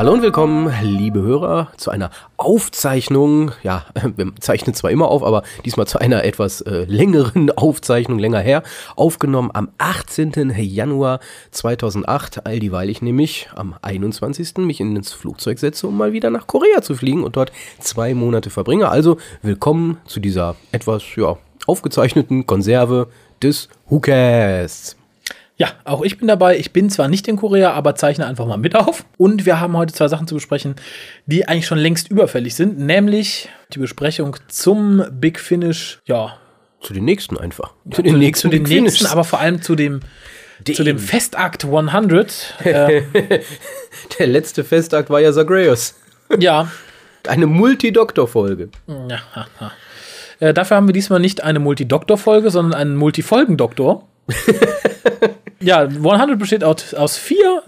Hallo und willkommen, liebe Hörer, zu einer Aufzeichnung. Ja, wir zeichnen zwar immer auf, aber diesmal zu einer etwas äh, längeren Aufzeichnung, länger her. Aufgenommen am 18. Januar 2008, all dieweil ich nämlich am 21. mich ins Flugzeug setze, um mal wieder nach Korea zu fliegen und dort zwei Monate verbringe. Also willkommen zu dieser etwas, ja, aufgezeichneten Konserve des Hookers. Ja, auch ich bin dabei. Ich bin zwar nicht in Korea, aber zeichne einfach mal mit auf. Und wir haben heute zwei Sachen zu besprechen, die eigentlich schon längst überfällig sind, nämlich die Besprechung zum Big Finish, ja. Zu den nächsten einfach. Ja, zu den nächsten, zu den Big nächsten aber vor allem zu dem, dem. zu dem Festakt 100. äh, Der letzte Festakt war ja Zagreus. Ja. Eine Multidoktor-Folge. Ja, äh, dafür haben wir diesmal nicht eine Multidoktor-Folge, sondern einen Multifolgendoktor. ja, 100 besteht aus, vier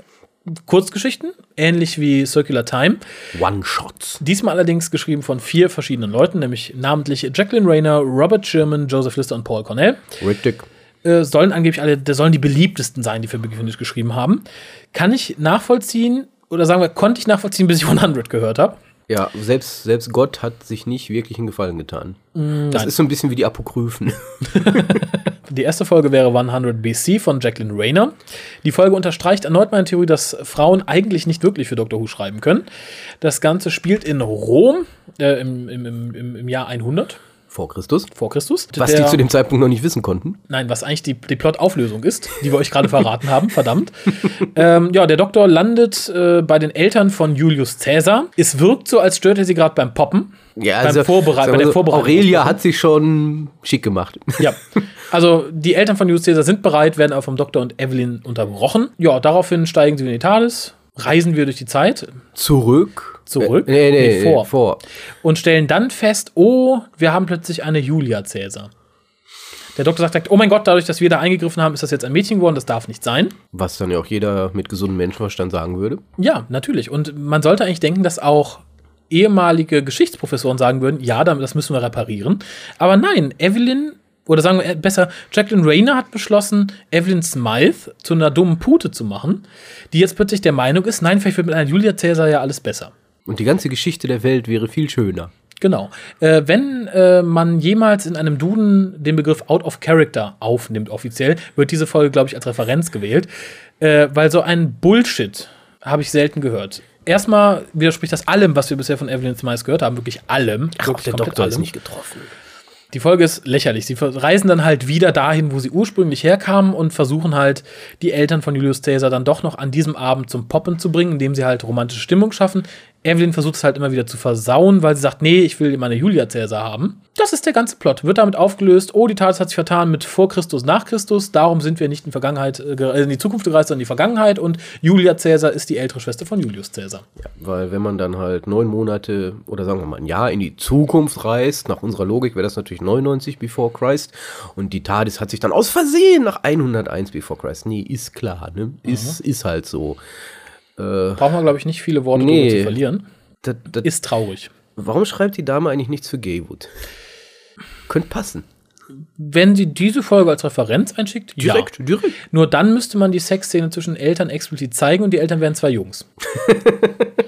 Kurzgeschichten, ähnlich wie Circular Time. One-Shots. Diesmal allerdings geschrieben von vier verschiedenen Leuten, nämlich namentlich Jacqueline Rayner, Robert Sherman, Joseph Lister und Paul Cornell. Richtig. Äh, sollen angeblich alle, das sollen die beliebtesten sein, die für Big Finish geschrieben haben. Kann ich nachvollziehen, oder sagen wir, konnte ich nachvollziehen, bis ich 100 gehört habe. Ja, selbst, selbst Gott hat sich nicht wirklich einen Gefallen getan. Mm, das ist so ein bisschen wie die Apokryphen. die erste Folge wäre 100 BC von Jacqueline Rayner. Die Folge unterstreicht erneut meine Theorie, dass Frauen eigentlich nicht wirklich für Doctor Who schreiben können. Das Ganze spielt in Rom äh, im, im, im, im Jahr 100. Vor Christus. Vor Christus. Was der, die zu dem Zeitpunkt noch nicht wissen konnten. Nein, was eigentlich die, die Plot-Auflösung ist, die wir euch gerade verraten haben, verdammt. Ähm, ja, der Doktor landet äh, bei den Eltern von Julius Caesar. Es wirkt so, als stört er sie gerade beim Poppen. Ja, beim also, Vorbere bei der Vorbereitung. Aurelia hat sich schon schick gemacht. Ja. Also die Eltern von Julius Caesar sind bereit, werden aber vom Doktor und Evelyn unterbrochen. Ja, daraufhin steigen sie in die TARDIS, reisen wir durch die Zeit. Zurück zurück, äh, nee, nee, nee, vor. vor. Und stellen dann fest, oh, wir haben plötzlich eine Julia Cäsar. Der Doktor sagt, oh mein Gott, dadurch, dass wir da eingegriffen haben, ist das jetzt ein Mädchen geworden, das darf nicht sein. Was dann ja auch jeder mit gesundem Menschenverstand sagen würde. Ja, natürlich. Und man sollte eigentlich denken, dass auch ehemalige Geschichtsprofessoren sagen würden, ja, das müssen wir reparieren. Aber nein, Evelyn, oder sagen wir besser, Jacqueline Rayner hat beschlossen, Evelyn Smythe zu einer dummen Pute zu machen, die jetzt plötzlich der Meinung ist, nein, vielleicht wird mit einer Julia Caesar ja alles besser. Und die ganze Geschichte der Welt wäre viel schöner. Genau. Äh, wenn äh, man jemals in einem Duden den Begriff Out of Character aufnimmt, offiziell, wird diese Folge, glaube ich, als Referenz gewählt. Äh, weil so ein Bullshit habe ich selten gehört. Erstmal widerspricht das allem, was wir bisher von Evelyn Smythe gehört haben, wirklich allem. Ach, wirklich der Doktor allem. ist nicht getroffen. Die Folge ist lächerlich. Sie reisen dann halt wieder dahin, wo sie ursprünglich herkamen und versuchen halt, die Eltern von Julius Caesar dann doch noch an diesem Abend zum Poppen zu bringen, indem sie halt romantische Stimmung schaffen. Evelyn versucht es halt immer wieder zu versauen, weil sie sagt, nee, ich will meine Julia Caesar haben. Das ist der ganze Plot. Wird damit aufgelöst, oh, die Tat hat sich vertan mit vor Christus, nach Christus. Darum sind wir nicht in, Vergangenheit, äh, in die Zukunft gereist, sondern in die Vergangenheit. Und Julia Caesar ist die ältere Schwester von Julius Caesar. Ja, weil wenn man dann halt neun Monate oder sagen wir mal ein Jahr in die Zukunft reist, nach unserer Logik wäre das natürlich 99 before Christ. Und die TARDIS hat sich dann aus Versehen nach 101 before Christ. Nee, ist klar, ne? Ist, mhm. ist halt so. Äh, Braucht man, glaube ich, nicht viele Worte nee, zu verlieren. Das, das, ist traurig. Warum schreibt die Dame eigentlich nichts für Gaywood? Könnte passen. Wenn sie diese Folge als Referenz einschickt, direkt, ja. direkt. Nur dann müsste man die Sexszene zwischen Eltern explizit zeigen und die Eltern wären zwei Jungs.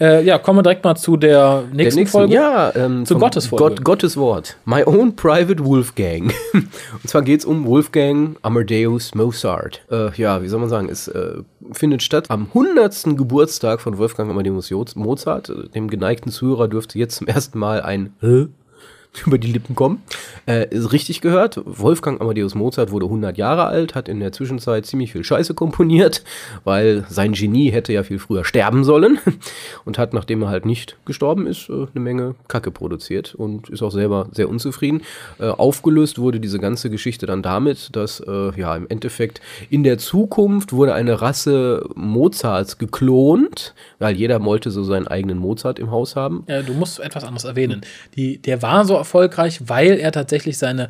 Äh, ja, kommen wir direkt mal zu der nächsten, der nächsten Folge. Ja, ähm, zu Gottes Folge. Gott, Gottes Wort. My own private Wolfgang. Und zwar geht es um Wolfgang Amadeus Mozart. Äh, ja, wie soll man sagen, es äh, findet statt am 100. Geburtstag von Wolfgang Amadeus Mozart. Dem geneigten Zuhörer dürfte jetzt zum ersten Mal ein über die Lippen kommen. Äh, ist richtig gehört. Wolfgang Amadeus Mozart wurde 100 Jahre alt, hat in der Zwischenzeit ziemlich viel Scheiße komponiert, weil sein Genie hätte ja viel früher sterben sollen und hat, nachdem er halt nicht gestorben ist, äh, eine Menge Kacke produziert und ist auch selber sehr unzufrieden. Äh, aufgelöst wurde diese ganze Geschichte dann damit, dass äh, ja im Endeffekt in der Zukunft wurde eine Rasse Mozarts geklont, weil jeder wollte so seinen eigenen Mozart im Haus haben. Ja, du musst etwas anderes erwähnen. Die, der war so erfolgreich, weil er tatsächlich seine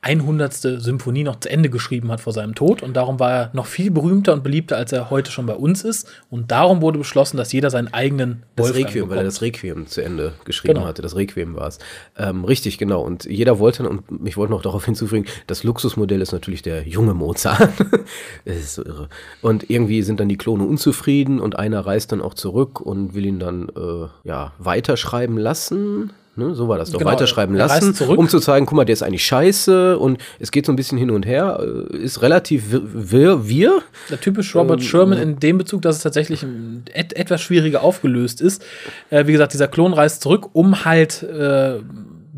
100. Symphonie noch zu Ende geschrieben hat vor seinem Tod und darum war er noch viel berühmter und beliebter, als er heute schon bei uns ist und darum wurde beschlossen, dass jeder seinen eigenen Das Wolfgang Requiem, weil er bekommt. das Requiem zu Ende geschrieben Genau. hatte. Das Requiem war es. Ähm, richtig, genau. Und jeder wollte, und ich wollte noch darauf hinzufügen, das Luxusmodell ist natürlich der junge Mozart. das ist so irre. Und irgendwie sind dann die Klone unzufrieden und einer reist dann auch zurück und will ihn dann äh, ja, weiterschreiben lassen. Ne, so war das doch. Genau, weiterschreiben er lassen, zurück. um zu zeigen, guck mal, der ist eigentlich scheiße und es geht so ein bisschen hin und her, äh, ist relativ wir, wir, Der typisch Robert Ähm, Sherman in dem Bezug, dass es tatsächlich et etwas schwieriger aufgelöst ist. Äh, wie gesagt, dieser Klon reist zurück, um halt äh,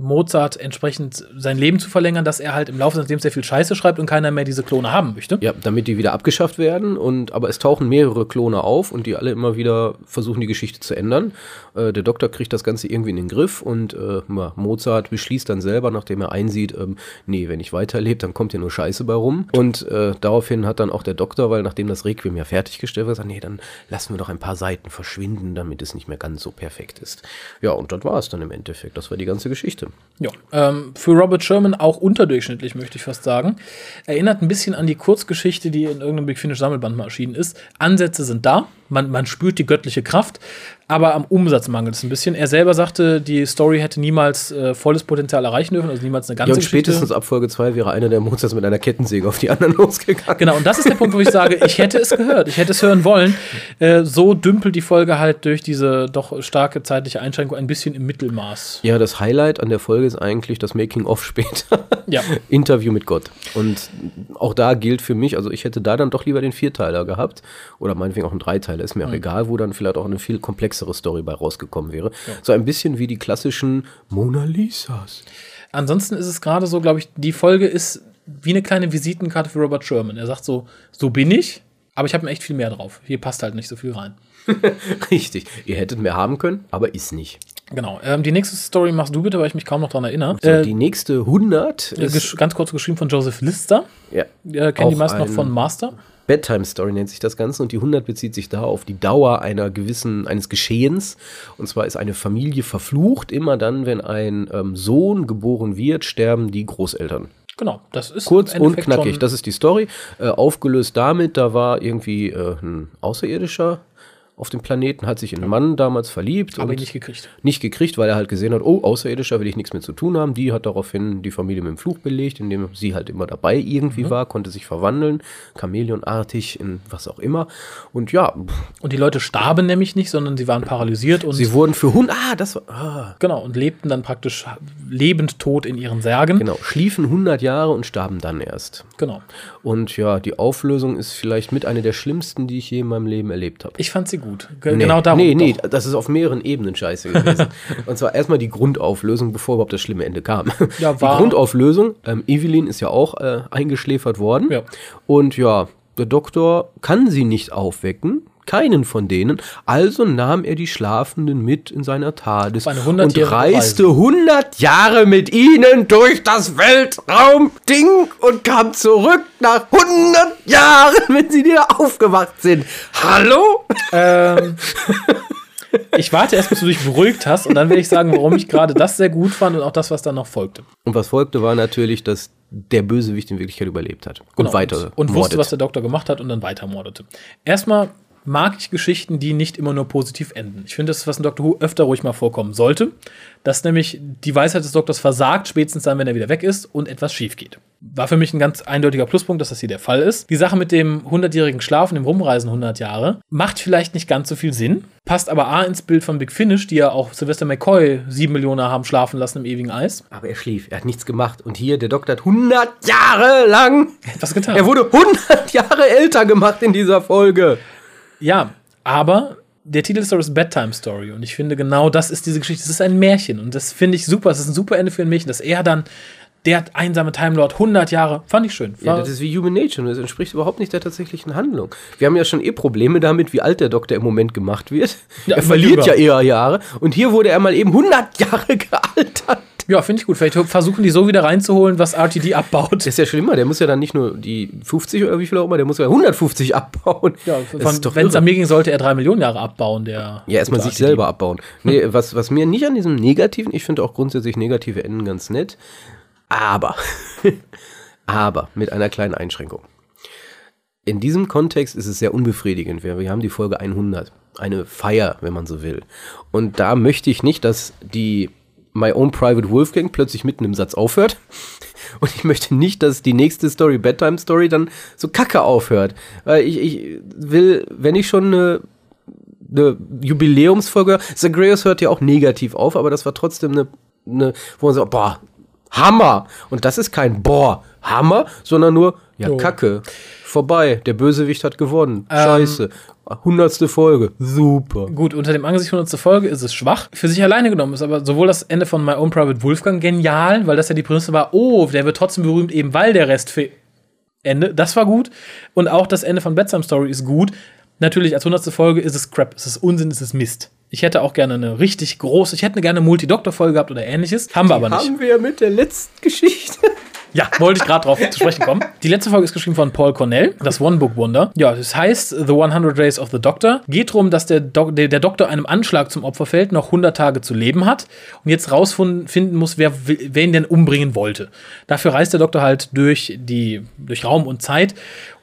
Mozart entsprechend sein Leben zu verlängern, dass er halt im Laufe seines Lebens sehr viel Scheiße schreibt und keiner mehr diese Klone haben möchte. Ja, damit die wieder abgeschafft werden. Und aber es tauchen mehrere Klone auf und die alle immer wieder versuchen, die Geschichte zu ändern. Äh, der Doktor kriegt das Ganze irgendwie in den Griff und äh, Mozart beschließt dann selber, nachdem er einsieht, ähm, nee, wenn ich weiterlebe, dann kommt hier nur Scheiße bei rum. Und äh, daraufhin hat dann auch der Doktor, weil nachdem das Requiem ja fertiggestellt war, gesagt, nee, dann lassen wir doch ein paar Seiten verschwinden, damit es nicht mehr ganz so perfekt ist. Ja, und das war es dann im Endeffekt. Das war die ganze Geschichte. Ja, ähm, für Robert Sherman auch unterdurchschnittlich, möchte ich fast sagen. Erinnert ein bisschen an die Kurzgeschichte, die in irgendeinem Big Finish Sammelband mal erschienen ist. Ansätze sind da, man, man spürt die göttliche Kraft, aber am Umsatz mangelt es ein bisschen. Er selber sagte, die Story hätte niemals äh, volles Potenzial erreichen dürfen, also niemals eine ganze Ja, und Geschichte. spätestens ab Folge 2 wäre einer der Mozarts mit einer Kettensäge auf die anderen losgegangen. Genau, und das ist der Punkt, wo ich sage, ich hätte es gehört, ich hätte es hören wollen. Äh, so dümpelt die Folge halt durch diese doch starke zeitliche Einschränkung ein bisschen im Mittelmaß. Ja, das Highlight an der Folge ist eigentlich das Making-of später. Ja. Interview mit Gott. Und auch da gilt für mich, also ich hätte da dann doch lieber den Vierteiler gehabt. Oder meinetwegen auch einen Dreiteiler, ist mir Mhm. auch egal, wo dann vielleicht auch eine viel komplexere Story bei rausgekommen wäre. So ein bisschen wie die klassischen Mona Lisas. Ansonsten ist es gerade so, glaube ich, die Folge ist wie eine kleine Visitenkarte für Robert Sherman. Er sagt so, so bin ich, aber ich habe mir echt viel mehr drauf. Hier passt halt nicht so viel rein. Richtig. Ihr hättet mehr haben können, aber ist nicht. Genau. Ähm, die nächste Story machst du bitte, weil ich mich kaum noch daran erinnere. So, Äh, die nächste 100 äh, ist ganz kurz geschrieben von Joseph Lister. ja, Äh, kennen die meisten noch von Master. Bedtime Story nennt sich das Ganze und die 100 bezieht sich da auf die Dauer einer gewissen, eines Geschehens. Und zwar ist eine Familie verflucht. Immer dann, wenn ein ähm, Sohn geboren wird, sterben die Großeltern. Genau, das ist Kurz und knackig, das ist die Story. Äh, aufgelöst damit, da war irgendwie äh, ein Außerirdischer auf dem Planeten, hat sich in einen Mann damals verliebt. aber und nicht gekriegt. nicht gekriegt, weil er halt gesehen hat, oh, Außerirdischer will ich nichts mehr zu tun haben. Die hat daraufhin die Familie mit dem Fluch belegt, indem sie halt immer dabei irgendwie war, konnte sich verwandeln, Chamäleonartig in was auch immer. Und ja, Und die Leute starben nämlich nicht, sondern sie waren paralysiert und sie wurden für Hund, ah, das war, ah, genau und lebten dann praktisch lebend tot in ihren Särgen. genau, schliefen 100 Jahre und starben dann erst. genau. Und ja, die Auflösung ist vielleicht mit einer der schlimmsten, die ich je in meinem Leben erlebt habe. Ich fand sie gut. Ge Nee, genau darum. Nee, nee, doch. das ist auf mehreren Ebenen scheiße gewesen. Und zwar erstmal die Grundauflösung, bevor überhaupt das schlimme Ende kam. Ja, die war- Grundauflösung, ähm, Evelyn ist ja auch äh, eingeschläfert worden. Ja. Und ja, der Doktor kann sie nicht aufwecken. Keinen von denen. Also nahm er die Schlafenden mit in seiner TARDIS und 100-jährige reiste 100 Jahre mit ihnen durch das Weltraumding und kam zurück nach 100 Jahren, wenn sie wieder aufgewacht sind. Hallo? Ähm, ich warte erst, bis du dich beruhigt hast und dann werde ich sagen, warum ich gerade das sehr gut fand und auch das, was dann noch folgte. Und was folgte, war natürlich, dass der Bösewicht in Wirklichkeit überlebt hat. Und Genau, weiter. Und, und wusste, was der Doktor gemacht hat und dann weiter mordete. Erstmal mag ich Geschichten, die nicht immer nur positiv enden. Ich finde, das ist, was in Doctor Who öfter ruhig mal vorkommen sollte. Dass nämlich die Weisheit des Doktors versagt, spätestens dann, wenn er wieder weg ist und etwas schief geht. War für mich ein ganz eindeutiger Pluspunkt, dass das hier der Fall ist. Die Sache mit dem 100-jährigen Schlafen, dem Rumreisen 100 Jahre, macht vielleicht nicht ganz so viel Sinn, passt aber A ins Bild von Big Finish, die ja auch Sylvester McCoy sieben Millionen haben schlafen lassen im ewigen Eis. Aber er schlief, er hat nichts gemacht. Und hier, der Doktor hat 100 Jahre lang, Etwas getan. er wurde 100 Jahre älter gemacht in dieser Folge. Ja, aber der Titel ist Bedtime Story und ich finde genau das ist diese Geschichte. Es ist ein Märchen und das finde ich super. Es ist ein super Ende für ein Märchen, dass er dann der einsame Time Lord 100 Jahre fand ich schön. Ja, das ist wie Human Nature und das entspricht überhaupt nicht der tatsächlichen Handlung. Wir haben ja schon eh Probleme damit, wie alt der Doktor im Moment gemacht wird. Ja, er verliert jünger. ja eher Jahre. Und hier wurde er mal eben 100 Jahre gealtert. Ja, finde ich gut. Vielleicht versuchen die so wieder reinzuholen, was RTD abbaut. Das ist ja schlimmer, der muss ja dann nicht nur die 50 oder wie viel auch immer, der muss ja 150 abbauen. Ja, wenn es an mir ging, sollte er drei Millionen Jahre abbauen. Der Ja, erstmal sich RTD. selber abbauen. Nee, was, was mir nicht an diesem negativen, ich finde auch grundsätzlich negative Enden ganz nett. Aber, aber mit einer kleinen Einschränkung. In diesem Kontext ist es sehr unbefriedigend. Wir, wir haben die Folge 100. Eine Feier, wenn man so will. Und da möchte ich nicht, dass die My Own Private Wolfgang plötzlich mitten im Satz aufhört. Und ich möchte nicht, dass die nächste Story, Bedtime Story, dann so kacke aufhört. Weil ich, ich will, wenn ich schon eine, eine Jubiläumsfolge, Zagreus hört ja auch negativ auf, aber das war trotzdem eine, eine wo man sagt, boah, Hammer. Und das ist kein boah, Hammer, sondern nur, ja, Oh. Kacke. Vorbei. Der Bösewicht hat gewonnen. Ähm. Scheiße. Hundertste Folge. Super. Gut, unter dem Angesicht 100. Folge ist es schwach. Für sich alleine genommen ist aber sowohl das Ende von My Own Private Wolfgang genial, weil das ja die Prämisse war, oh, der wird trotzdem berühmt, eben weil der Rest fe Ende. Das war gut. Und auch das Ende von Bedtime Story ist gut. Natürlich, als 100. Folge ist es Crap, es ist Unsinn, es ist Mist. Ich hätte auch gerne eine richtig große, ich hätte gerne eine Multi-Doktor-Folge gehabt oder ähnliches. Haben wir aber nicht. Haben wir ja mit der letzten Geschichte. Ja, wollte ich gerade drauf zu sprechen kommen. Die letzte Folge ist geschrieben von Paul Cornell, das One-Book-Wonder. Ja, das heißt The 100 Days of the Doctor. Geht darum, dass der, Dok der, der Doktor einem Anschlag zum Opfer fällt, noch 100 Tage zu leben hat und jetzt rausfinden muss, wer, wer ihn denn umbringen wollte. Dafür reist der Doktor halt durch, die, durch Raum und Zeit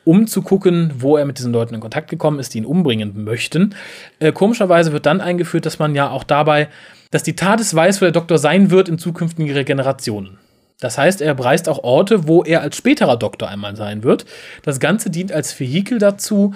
um zu gucken, wo er mit diesen Leuten in Kontakt gekommen ist, die ihn umbringen möchten. Äh, komischerweise wird dann eingeführt, dass man ja auch dabei, dass die TARDIS weiß, wo der Doktor sein wird in zukünftigen Generationen. Das heißt, er bereist auch Orte, wo er als späterer Doktor einmal sein wird. Das Ganze dient als Vehikel dazu,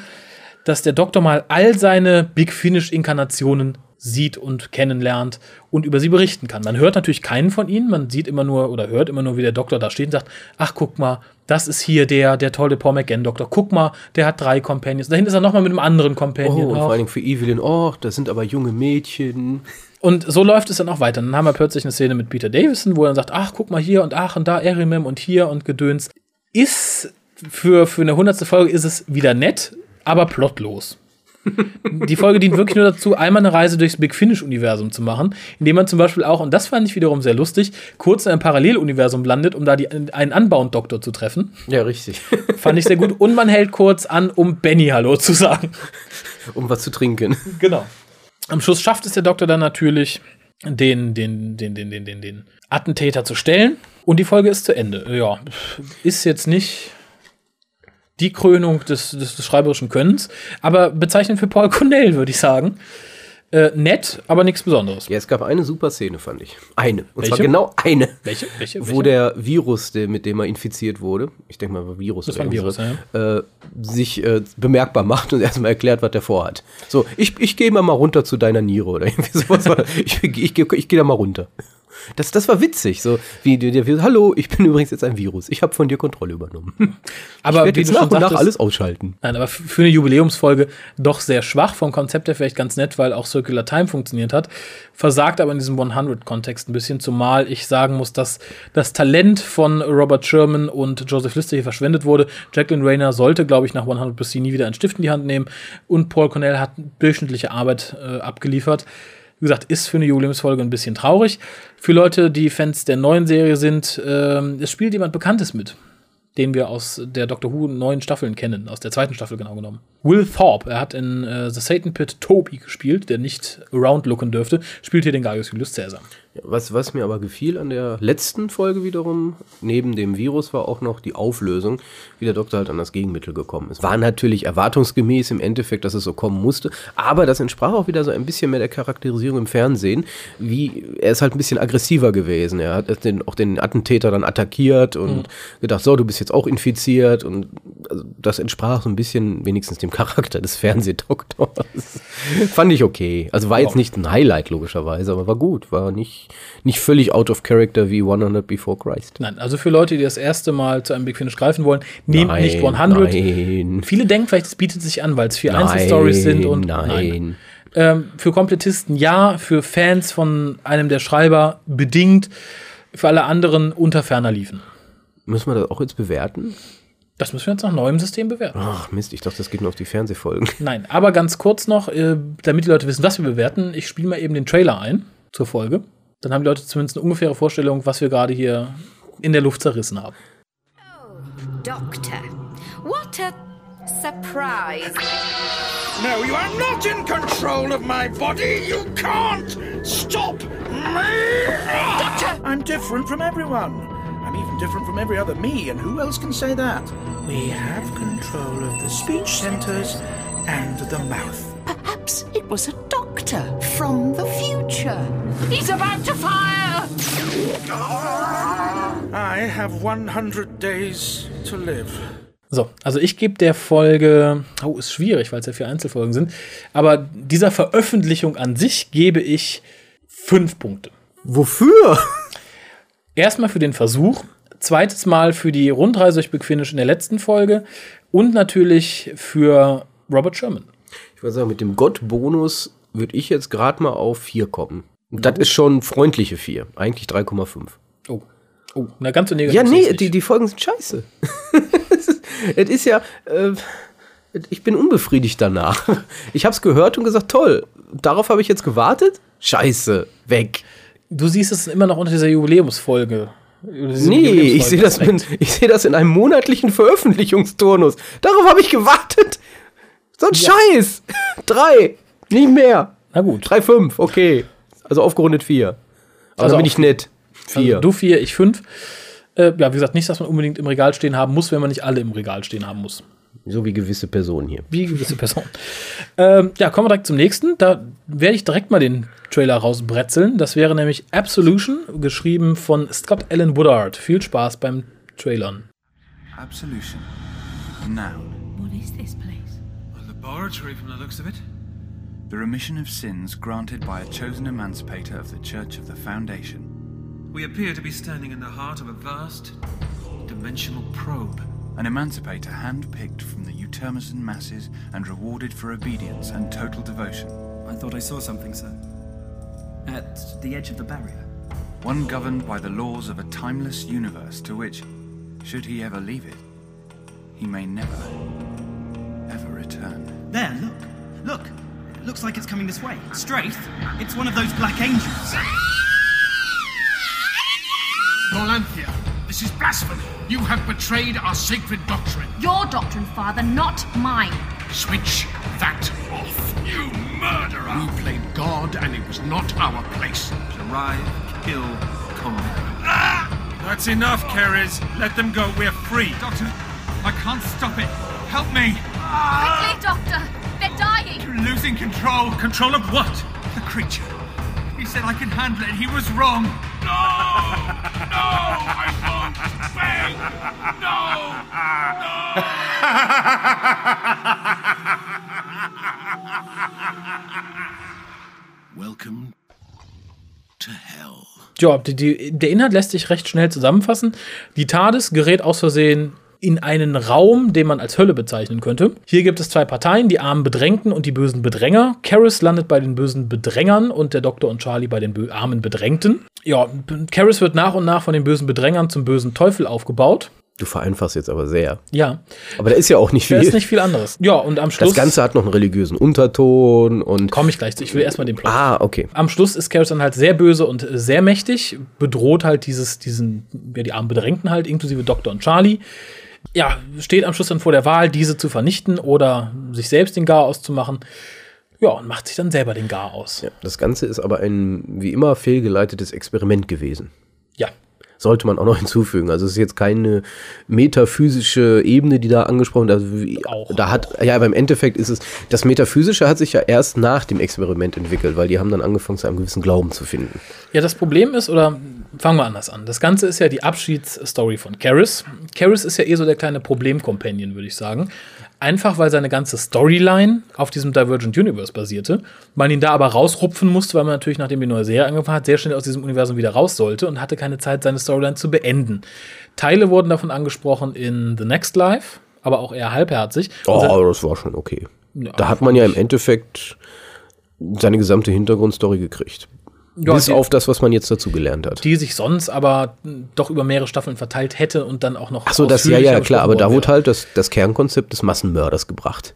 dass der Doktor mal all seine Big Finish-Inkarnationen sieht und kennenlernt und über sie berichten kann. Man hört natürlich keinen von ihnen, man sieht immer nur oder hört immer nur, wie der Doktor da steht und sagt, ach guck mal, das ist hier der, der tolle Paul McGann-Doktor. Guck mal, der hat drei Companions. Dahinter ist er nochmal mit einem anderen Oh, Companion. und auch. vor allen Dingen für Evelyn, oh, das sind aber junge Mädchen. Und so läuft es dann auch weiter. Dann haben wir plötzlich eine Szene mit Peter Davison, wo er dann sagt, ach, guck mal hier und ach und da Erimem und hier und Gedöns. Ist für, für eine hundertste Folge ist es wieder nett, aber plotlos. Die Folge dient wirklich nur dazu, einmal eine Reise durchs Big Finish-Universum zu machen, indem man zum Beispiel auch, und das fand ich wiederum sehr lustig, kurz in einem Paralleluniversum landet, um da die, einen Unbound-Doktor zu treffen. Ja, richtig. Fand ich sehr gut. Und man hält kurz an, um Benny Hallo zu sagen. um was zu trinken. Genau. Am Schluss schafft es der Doktor dann natürlich, den, den, den, den, den, den, den Attentäter zu stellen. Und die Folge ist zu Ende. Ja, ist jetzt nicht die Krönung des, des, des schreiberischen Könnens, aber bezeichnend für Paul Cornell, würde ich sagen. Äh, nett, aber nichts Besonderes. Ja, es gab eine super Szene, fand ich. Eine. Und zwar Welche? genau eine. Welche? Welche? Wo Welche? der Virus, der, mit dem er infiziert wurde, ich denke mal, Virus Das war ein Virus, so, äh, sich äh, bemerkbar macht und erstmal erklärt, was der vorhat. So, ich, ich gehe mal mal runter zu deiner Niere oder irgendwie sowas. ich ich, ich, ich gehe da mal runter. Das, das war witzig. So, wie der, Virus, hallo, ich bin übrigens jetzt ein Virus. Ich habe von dir Kontrolle übernommen. aber ich wie jetzt nach und nach alles ausschalten. Nein, aber für eine Jubiläumsfolge doch sehr schwach. Vom Konzept her vielleicht ganz nett, weil auch Circular Time funktioniert hat. Versagt aber in diesem 100-Kontext ein bisschen, zumal ich sagen muss, dass das Talent von Robert Sherman und Joseph Lister hier verschwendet wurde. Jacqueline Rayner sollte, glaube ich, nach 100 plus C nie wieder einen Stift in die Hand nehmen. Und Paul Cornell hat durchschnittliche Arbeit äh, abgeliefert. Wie gesagt, ist für eine Jubiläumsfolge ein bisschen traurig. Für Leute, die Fans der neuen Serie sind, ähm, es spielt jemand Bekanntes mit den wir aus der Doctor Who neuen Staffeln kennen, aus der zweiten Staffel genau genommen. Will Thorpe, er hat in äh, The Satan Pit Toby gespielt, der nicht around looken dürfte, spielt hier den Gaius Julius Caesar. Was, was mir aber gefiel an der letzten Folge wiederum, neben dem Virus, war auch noch die Auflösung, wie der Doktor halt an das Gegenmittel gekommen ist. War natürlich erwartungsgemäß im Endeffekt, dass es so kommen musste, aber das entsprach auch wieder so ein bisschen mehr der Charakterisierung im Fernsehen, wie er ist halt ein bisschen aggressiver gewesen. Er hat den, auch den Attentäter dann attackiert und gedacht, so, du bist jetzt auch infiziert und also das entsprach so ein bisschen wenigstens dem Charakter des Fernsehdoktors. Fand ich okay. Also war jetzt nicht ein Highlight logischerweise, aber war gut. War nicht, nicht völlig out of character wie 100 Before Christ. Nein, also für Leute, die das erste Mal zu einem Big Finish greifen wollen, nehmt Nein, nicht 100. Nein. Viele denken vielleicht, es bietet sich an, weil es vier Nein, Einzelstories sind und nein. Ähm, für Komplettisten ja, für Fans von einem der Schreiber bedingt, für alle anderen unter ferner liefen. Müssen wir das auch jetzt bewerten? Das müssen wir jetzt nach neuem System bewerten. Ach Mist, ich dachte, das geht nur auf die Fernsehfolgen. Nein, aber ganz kurz noch, äh, damit die Leute wissen, was wir bewerten. Ich spiele mal eben den Trailer ein zur Folge. Dann haben die Leute zumindest eine ungefähre Vorstellung, was wir gerade hier in der Luft zerrissen haben. Doctor, what a surprise. No, you are not in control of my body. You can't stop me. Doctor! I'm different from everyone. I'm even different from every other me, and who else can say that? We have control of the speech centers and the mouth. Perhaps it was a doctor from the future. He's about to fire! I have 100 days to live. So, also ich gebe der Folge, oh, ist schwierig, weil es ja vier Einzelfolgen sind, aber dieser Veröffentlichung an sich gebe ich fünf Punkte. Wofür? Erstmal für den Versuch, zweites Mal für die Rundreise durch Big Finish in der letzten Folge und natürlich für Robert Sherman. Ich würde sagen, mit dem Gott-Bonus würde ich jetzt gerade mal auf 4 kommen. Und das ist schon freundliche 4. Eigentlich 3,5. Oh. Oh, na ganz so negativ. Ja, nee, die, die Folgen sind scheiße. es, ist, es ist ja, äh, ich bin unbefriedigt danach. Ich habe es gehört und gesagt, toll, darauf habe ich jetzt gewartet. Scheiße, weg. Du siehst es immer noch unter dieser Jubiläumsfolge. Nee, ich sehe das, ich seh das in einem monatlichen Veröffentlichungsturnus. Darauf habe ich gewartet. So ein Scheiß. Drei, nicht mehr. Na gut. 3,5, okay. Also aufgerundet 4. Aber Also dann bin ich nett. 4. Also du vier, ich fünf. Äh, ja, wie gesagt, nicht, dass man unbedingt im Regal stehen haben muss, wenn man nicht alle im Regal stehen haben muss. So wie gewisse Personen hier. Wie gewisse Personen. ähm, ja, kommen wir direkt zum nächsten. Da werde ich direkt mal den Trailer rausbretzeln. Das wäre nämlich Absolution, geschrieben von Scott Allen Woodard. Viel Spaß beim Trailern. Absolution. Noun. What is this place? A laboratory from the looks of it. The remission of sins granted by a chosen emancipator of the Church of the Foundation. We appear to be standing in the heart of a vast, dimensional probe. An emancipator handpicked from the Utermison masses and rewarded for obedience and total devotion. I thought I saw something, sir. At the edge of the barrier. One governed by the laws of a timeless universe to which, should he ever leave it, he may never, ever return. There, look. Look. Looks like it's coming this way. Straight. It's one of those black angels. Norlanthia, this is blasphemy. You have betrayed our sacred doctrine. Your doctrine, Father, not mine. Switch that off. You murderer! We played God, and it was not our place. Arrive, kill, conquer. Ah! That's enough, Keres. Let them go. We're free. Doctor, I can't stop it. Help me! Quickly, ah! Doctor! They're dying! You're losing control. Control of what? The creature. He said I could handle it. He was wrong. No! No! I won't! No! Welcome to hell. Ja, die, die, der Inhalt lässt sich recht schnell zusammenfassen. Die TARDIS gerät aus Versehen in einen Raum, den man als Hölle bezeichnen könnte. Hier gibt es zwei Parteien, die armen Bedrängten und die bösen Bedränger. Karis landet bei den bösen Bedrängern und der Doktor und Charlie bei den armen Bedrängten. Ja, Karis wird nach und nach von den bösen Bedrängern zum bösen Teufel aufgebaut. Du vereinfachst jetzt aber sehr. Ja, Aber da ist ja auch nicht da viel. ist nicht viel anderes. Ja, und am Schluss das Ganze hat noch einen religiösen Unterton und. komme ich gleich zu. Ich will erstmal den Plot. Ah, okay. Am Schluss ist Karis dann halt sehr böse und sehr mächtig, bedroht halt dieses, diesen, ja, die armen Bedrängten halt, inklusive Doktor und Charlie. Ja, steht am Schluss dann vor der Wahl, diese zu vernichten oder sich selbst den Gar auszumachen. Ja, und macht sich dann selber den Gar aus. Ja, das Ganze ist aber ein wie immer fehlgeleitetes Experiment gewesen. Ja. Sollte man auch noch hinzufügen. Also es ist jetzt keine metaphysische Ebene, die da angesprochen wird. Also Auch. Da hat, ja, aber im Endeffekt ist es, das Metaphysische hat sich ja erst nach dem Experiment entwickelt, weil die haben dann angefangen, zu einem gewissen Glauben zu finden. Ja, das Problem ist, oder fangen wir anders an. Das Ganze ist ja die Abschiedsstory von Karis. Karis ist ja eh so der kleine Problem-Companion, würde ich sagen. Einfach weil seine ganze Storyline auf diesem Divergent Universe basierte. Man ihn da aber rausrupfen musste, weil man natürlich, nachdem die neue Serie angefangen hat, sehr schnell aus diesem Universum wieder raus sollte und hatte keine Zeit, seine Storyline zu beenden. Teile wurden davon angesprochen in The Next Life, aber auch eher halbherzig. Oh, se- das war schon okay. da hat man ja im Endeffekt seine gesamte Hintergrundstory gekriegt. Ja, Bis die- auf das, was man jetzt dazu gelernt hat. die sich sonst aber doch über mehrere Staffeln verteilt hätte und dann auch noch. Ach so, das ja, ja, klar, aber da wurde halt das, das Kernkonzept des Massenmörders gebracht.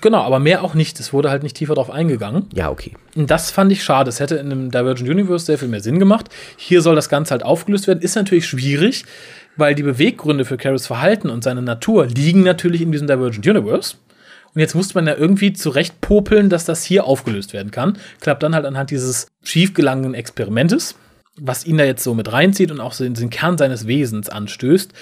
Genau, aber mehr auch nicht. Es wurde halt nicht tiefer drauf eingegangen. Ja, okay. Und das fand ich schade. Es hätte in einem Divergent Universe sehr viel mehr Sinn gemacht. Hier soll das Ganze halt aufgelöst werden. Ist natürlich schwierig, weil die Beweggründe für Caris Verhalten und seine Natur liegen natürlich in diesem Divergent Universe. Und jetzt musste man ja irgendwie zurecht popeln, dass das hier aufgelöst werden kann. Klappt dann halt anhand dieses schiefgelangenen Experimentes. was ihn da jetzt so mit reinzieht und auch so den, den Kern seines Wesens anstößt.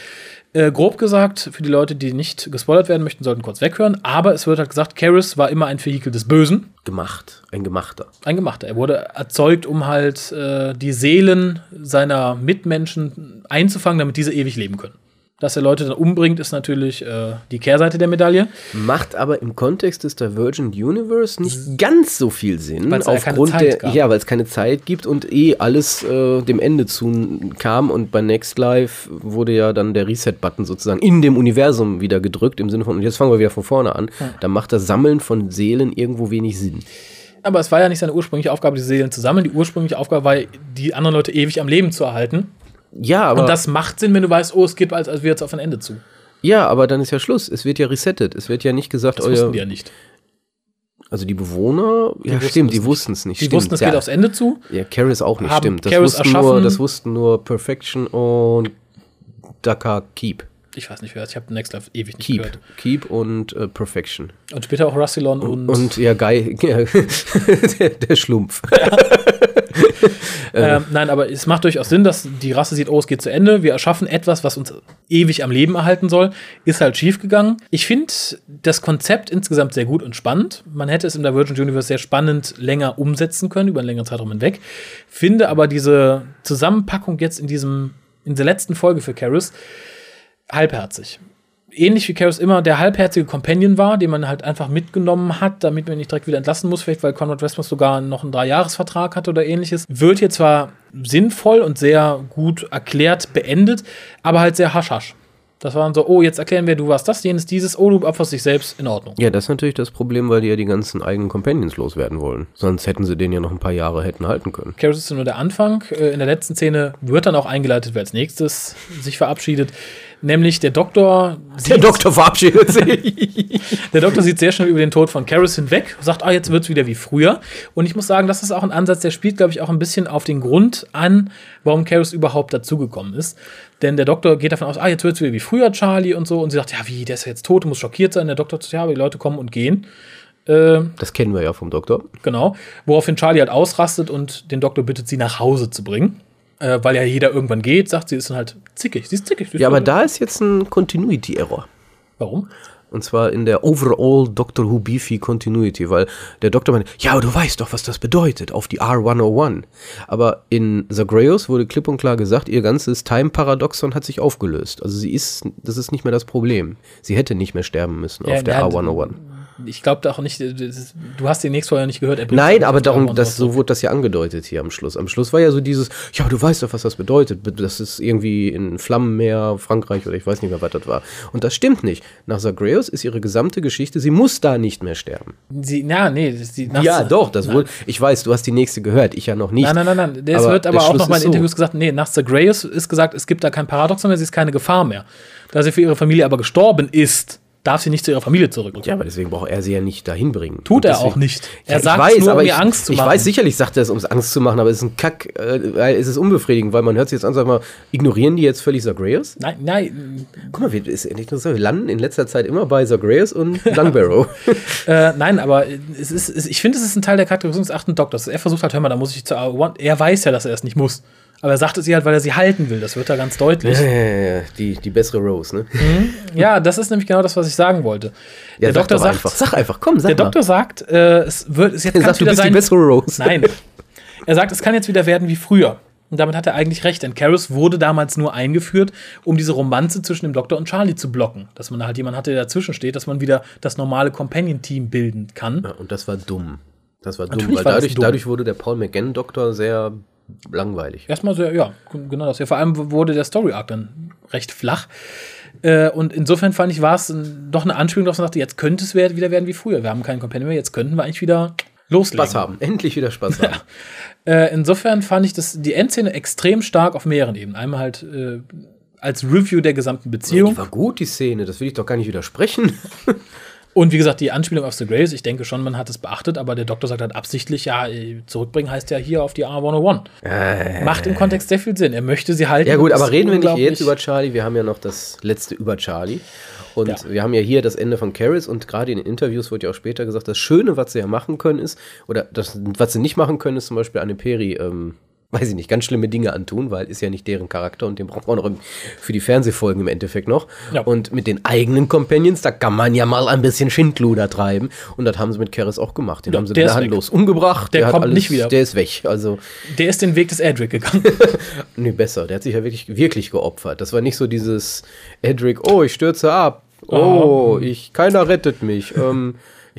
Äh, grob gesagt, für die Leute, die nicht gespoilert werden möchten, sollten kurz weghören. Aber es wird halt gesagt, Karis war immer ein Vehikel des Bösen. Gemacht. Ein Gemachter. Ein Gemachter. Er wurde erzeugt, um halt äh, die Seelen seiner Mitmenschen einzufangen, damit diese ewig leben können. Dass er Leute dann umbringt, ist natürlich äh, die Kehrseite der Medaille. Macht aber im Kontext des Divergent Universe nicht ganz so viel Sinn. Weil's ja keine aufgrund Zeit der, gab. ja, weil es keine Zeit gibt und eh alles äh, dem Ende zu kam und bei Next Life wurde ja dann der Reset-Button sozusagen in dem Universum wieder gedrückt, im Sinne von, und jetzt fangen wir wieder von vorne an. Da macht das Sammeln von Seelen irgendwo wenig Sinn. Aber es war ja nicht seine ursprüngliche Aufgabe, die Seelen zu sammeln. Die ursprüngliche Aufgabe war, die anderen Leute ewig am Leben zu erhalten. Ja, aber. Und das macht Sinn, wenn du weißt, oh, es geht als, als wir jetzt auf ein Ende zu. ja, aber dann ist ja Schluss. Es wird ja resettet. Es wird ja nicht gesagt, Das euer, wussten die ja nicht. also die Bewohner, ja, wussten stimmt, die wussten es nicht. Die stimmt, wussten, es ja. geht aufs Ende zu. Ja, Karis auch nicht, stimmt. Das Karis wussten, nur, das wussten nur Perfection und Dakar Keep. Ich weiß nicht, wer das. Ich habe Next Life ewig nicht Keep. gehört. Keep und äh, Perfection. Und später auch Russilon und, Und, ja, Guy, ja, der, der Schlumpf. Ähm, nein, aber es macht durchaus Sinn, dass die Rasse sieht, oh, es geht zu Ende. Wir erschaffen etwas, was uns ewig am Leben erhalten soll. Ist halt schiefgegangen. Ich finde das Konzept insgesamt sehr gut und spannend. Man hätte es im Divergent Universe sehr spannend länger umsetzen können, über einen längeren Zeitraum hinweg. Finde aber diese Zusammenpackung jetzt in diesem, in der letzten Folge für Karis halbherzig. Ähnlich wie Karis immer der halbherzige Companion war, den man halt einfach mitgenommen hat, damit man ihn nicht direkt wieder entlassen muss, vielleicht weil Conrad Westmus sogar noch einen Dreijahresvertrag hatte oder ähnliches. Wird hier zwar sinnvoll und sehr gut erklärt beendet, aber halt sehr hasch-hasch. Das waren so, oh, jetzt erklären wir, du warst das, jenes, dieses, oh, du opferst dich selbst, in Ordnung. Ja, das ist natürlich das Problem, weil die ja die ganzen eigenen Companions loswerden wollen. Sonst hätten sie den ja noch ein paar Jahre hätten halten können. Karis ist nur der Anfang. Äh, In der letzten Szene wird dann auch eingeleitet, wer als nächstes sich verabschiedet. Nämlich der Doktor. Der Doktor verabschiedet sich. Der Doktor sieht sehr schnell über den Tod von Karis hinweg, sagt, ah, jetzt wird es wieder wie früher. Und ich muss sagen, das ist auch ein Ansatz, der spielt, glaube ich, auch ein bisschen auf den Grund an, warum Karis überhaupt dazugekommen ist. Denn der Doktor geht davon aus, ah, jetzt wird es wieder wie früher, Charlie und so. Und sie sagt, ja, wie, der ist ja jetzt tot, muss schockiert sein. Der Doktor sagt, ja, aber die Leute kommen und gehen. Äh, Das kennen wir ja vom Doktor. genau. Woraufhin Charlie halt ausrastet und den Doktor bittet, sie nach Hause zu bringen. Äh, weil ja jeder irgendwann geht, sagt sie, ist dann halt zickig. Sie ist zickig. Sie Ja, aber da ist jetzt ein Continuity-Error. Warum? Und zwar in der Overall Doctor Who Beefy Continuity, weil der Doktor meinte, ja, aber du weißt doch, was das bedeutet, auf die R101. Aber in Zagreus wurde klipp und klar gesagt, ihr ganzes Time-Paradoxon hat sich aufgelöst. Also sie ist, das ist nicht mehr das Problem. Sie hätte nicht mehr sterben müssen Ja, auf der ja, R101. Ich glaube auch nicht, das ist- du hast den nächsten vorher nicht gehört. er Nein, aber darum, das, so wurde das ja angedeutet hier am Schluss. Am Schluss war ja so dieses, ja, du weißt doch, was das bedeutet. Das ist irgendwie in Flammenmeer, Frankreich oder ich weiß nicht mehr, was das war. Und das stimmt nicht. Nach Zagreus ist ihre gesamte Geschichte, sie muss da nicht mehr sterben. Sie, ja, nee, sie, nach- ja, doch, das wurde, ich weiß, du hast die nächste gehört, ich ja noch nicht. Nein, nein, nein, nein. Aber wird aber auch Schluss noch mal in ist so. Interviews gesagt, nee, nach Zagreus ist gesagt, es gibt da kein Paradoxon mehr, sie ist keine Gefahr mehr. Da sie für ihre Familie aber gestorben ist, darf sie nicht zu ihrer Familie zurück. Ja, aber deswegen braucht er sie ja nicht dahin bringen. Tut er deswegen- auch nicht. Er ich sagt weiß, nur, um ihr ich, Angst zu Ich machen. weiß, sicherlich sagt er es, um es Angst zu machen, aber es ist ein Kack, äh, weil es ist unbefriedigend, weil man hört sich jetzt an, sag mal, ignorieren die jetzt völlig Zagreus? Nein, nein, Guck mal, wir, ist so, wir landen in letzter Zeit immer bei Zagreus und Langbarrow. äh, nein, aber es ist, es, ich finde, es ist ein Teil der Charakterisierung des achten Doktors. Er versucht halt, hör mal, da muss ich zu R1. Er weiß ja, dass er es nicht muss. Aber er sagt es ihr halt, weil er sie halten will. Das wird da ganz deutlich. Ja, ja, ja, die, die bessere Rose, ne? ja, das ist nämlich genau das, was ich sagen wollte. Ja, der sag Doktor sagt, einfach. Sag einfach, komm, sag der mal. Doktor sagt, äh, es wird es jetzt Er sagt, du bist die sein. bessere Rose. Nein. Er sagt, es kann jetzt wieder werden wie früher. Und damit hat er eigentlich recht, denn Karis wurde damals nur eingeführt, um diese Romanze zwischen dem Doktor und Charlie zu blocken. Dass man halt jemanden hatte, der dazwischen steht, dass man wieder das normale Companion-Team bilden kann. Ja, und das war dumm. Das war dumm, Natürlich weil war dadurch, dumm. dadurch wurde der Paul McGann-Doktor sehr langweilig. Erstmal so, ja, genau das. Ja, vor allem wurde der Story-Arc dann recht flach. Äh, und insofern fand ich, war es doch eine Anspielung, dass man sagte, jetzt könnte es wieder werden wie früher. Wir haben keinen Companion mehr, jetzt könnten wir eigentlich wieder loslegen. Spaß haben. Endlich wieder Spaß haben. Äh, insofern fand ich das, die Endszene extrem stark auf mehreren Ebenen. Einmal halt äh, als Review der gesamten Beziehung. Die war gut, die Szene. Das will ich doch gar nicht widersprechen. Und wie gesagt, die Anspielung auf The Grace, ich denke schon, man hat es beachtet, aber der Doktor sagt halt absichtlich, ja, äh, zurückbringen heißt ja hier auf die R101. Macht im Kontext sehr viel Sinn. Er möchte sie halten. Ja gut, aber reden wir nicht jetzt über Charlie. Wir haben ja noch das letzte über Charlie. Und Ja. wir haben ja hier das Ende von Caris und gerade in den Interviews wurde ja auch später gesagt, das Schöne, was sie ja machen können, ist, oder das, was sie nicht machen können, ist zum Beispiel Anne Peri ähm, weiß ich nicht, ganz schlimme Dinge antun, weil ist ja nicht deren Charakter und den braucht man auch für die Fernsehfolgen im Endeffekt noch. Ja. Und mit den eigenen Companions, da kann man ja mal ein bisschen Schindluder treiben. Und das haben sie mit Karis auch gemacht. Den Ja, haben sie der ist gnadenlos umgebracht. Der hat kommt nicht wieder. Der ist weg. Also, Der ist den Weg des Edric gegangen. nee, besser. Der hat sich ja wirklich, wirklich geopfert. Das war nicht so dieses Edric, oh, ich stürze ab. Oh, ich, keiner rettet mich. Ähm,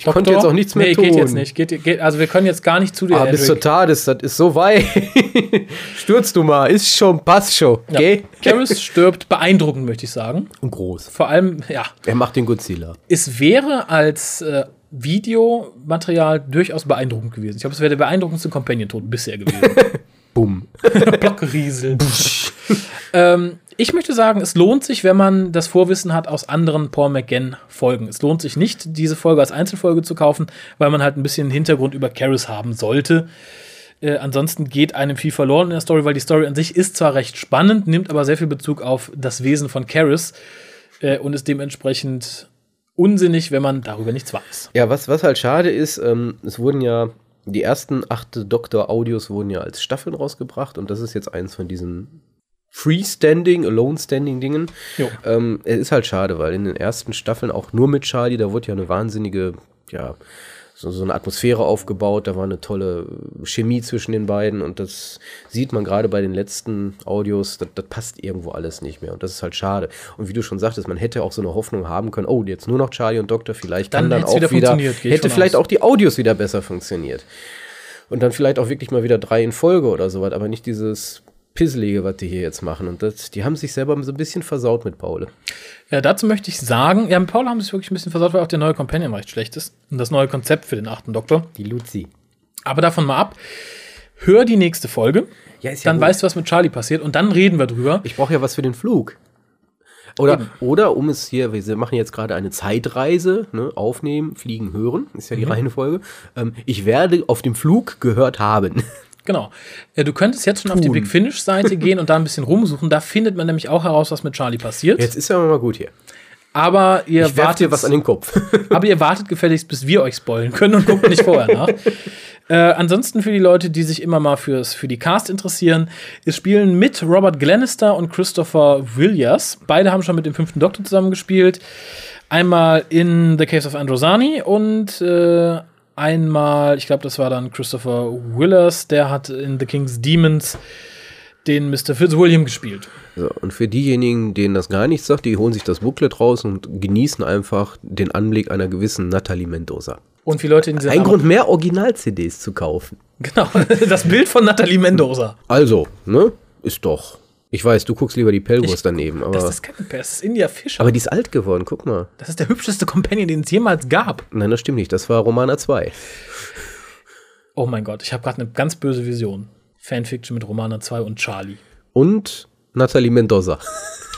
ich konnte Doktor? jetzt auch nichts mehr nee, tun. geht jetzt nicht. Geht, geht, also wir können jetzt gar nicht zu dir, Ah, bis zur. Tades, das ist so weit. Stürzt du mal, ist schon, passt schon. Ja. Geh. Karis stirbt beeindruckend, möchte ich sagen. Und groß. Vor allem, ja, Er macht den Godzilla. es wäre als äh, Videomaterial durchaus beeindruckend gewesen. Ich glaube, es wäre der beeindruckendste Companion-Tod bisher gewesen. Bumm. Blockriesel. Ähm, ich möchte sagen, es lohnt sich, wenn man das Vorwissen hat aus anderen Paul McGann-Folgen. Es lohnt sich nicht, diese Folge als Einzelfolge zu kaufen, weil man halt ein bisschen Hintergrund über Karis haben sollte. Äh, ansonsten geht einem viel verloren in der Story, weil die Story an sich ist zwar recht spannend, nimmt aber sehr viel Bezug auf das Wesen von Karis äh, und ist dementsprechend unsinnig, wenn man darüber nichts weiß. Ja, was, was halt schade ist, ähm, es wurden ja, die ersten acht Doktor-Audios wurden ja als Staffeln rausgebracht und das ist jetzt eins von diesen Freestanding, Alone-Standing-Dingen. Ähm, es ist halt schade, weil in den ersten Staffeln auch nur mit Charlie, da wurde ja eine wahnsinnige, ja, so, so eine Atmosphäre aufgebaut, da war eine tolle Chemie zwischen den beiden und das sieht man gerade bei den letzten Audios, das, das passt irgendwo alles nicht mehr und das ist halt schade. Und wie du schon sagtest, man hätte auch so eine Hoffnung haben können, oh, jetzt nur noch Charlie und Doktor, vielleicht Dann kann dann auch wieder wieder, hätte vielleicht aus. auch die Audios wieder besser funktioniert. Und dann vielleicht auch wirklich mal wieder drei in Folge oder sowas, aber nicht dieses Pisselige, was die hier jetzt machen. Und das, die haben sich selber so ein bisschen versaut mit Paul. Ja, dazu möchte ich sagen, ja, mit Paul haben sie es wirklich ein bisschen versaut, weil auch der neue Companion recht schlecht ist. Und das neue Konzept für den achten Doktor. Die Luzi. Aber davon mal ab. Hör die nächste Folge. Ja, ja dann gut. weißt du, was mit Charlie passiert. Und dann reden wir drüber. Ich brauche ja was für den Flug. Oder, oder um es hier, wir machen jetzt gerade eine Zeitreise, ne, aufnehmen, fliegen, hören, ist ja die Reihenfolge. Ähm, ich werde auf dem Flug gehört haben. Genau. Ja, du könntest jetzt schon auf die Tun. Big Finish-Seite gehen und da ein bisschen rumsuchen. Da findet man nämlich auch heraus, was mit Charlie passiert. Jetzt ist ja mal gut hier. Aber ihr Ich wartet dir was an den Kopf. Aber ihr wartet gefälligst, bis wir euch spoilen können und guckt nicht vorher nach. Äh, ansonsten für die Leute, die sich immer mal fürs, für die Cast interessieren, es spielen mit Robert Glenister und Christopher Williams. Beide haben schon mit dem fünften Doktor zusammengespielt. Einmal in The Case of Androsani und äh, einmal, ich glaube, das war dann Christopher Willers, der hat in The King's Demons den Mr. Fitzwilliam gespielt. So, und für diejenigen, denen das gar nichts sagt, die holen sich das Booklet raus und genießen einfach den Anblick einer gewissen Natalie Mendoza. Und für Leute, die Ein Grund mehr Original-CDs zu kaufen. Genau, das Bild von Natalie Mendoza. Also, ne? Ist doch. Ich weiß, du guckst lieber die Pelgros daneben, aber. Das ist keine Pelgros, das ist India Fischer. Aber die ist alt geworden, guck mal. Das ist der hübscheste Companion, den es jemals gab. Nein, das stimmt nicht. Das war Romana 2. Oh mein Gott, ich habe gerade eine ganz böse Vision. Fanfiction mit Romana 2 und Charlie. Und Nathalie Mendoza.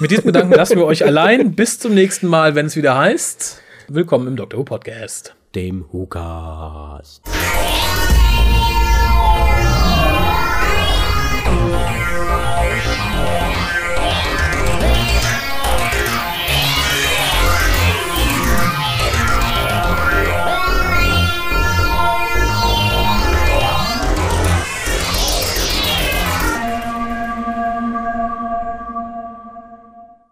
Mit diesem Gedanken lassen wir euch allein. Bis zum nächsten Mal, wenn es wieder heißt. Willkommen im Dr. Who Podcast. Dem Who-Cast.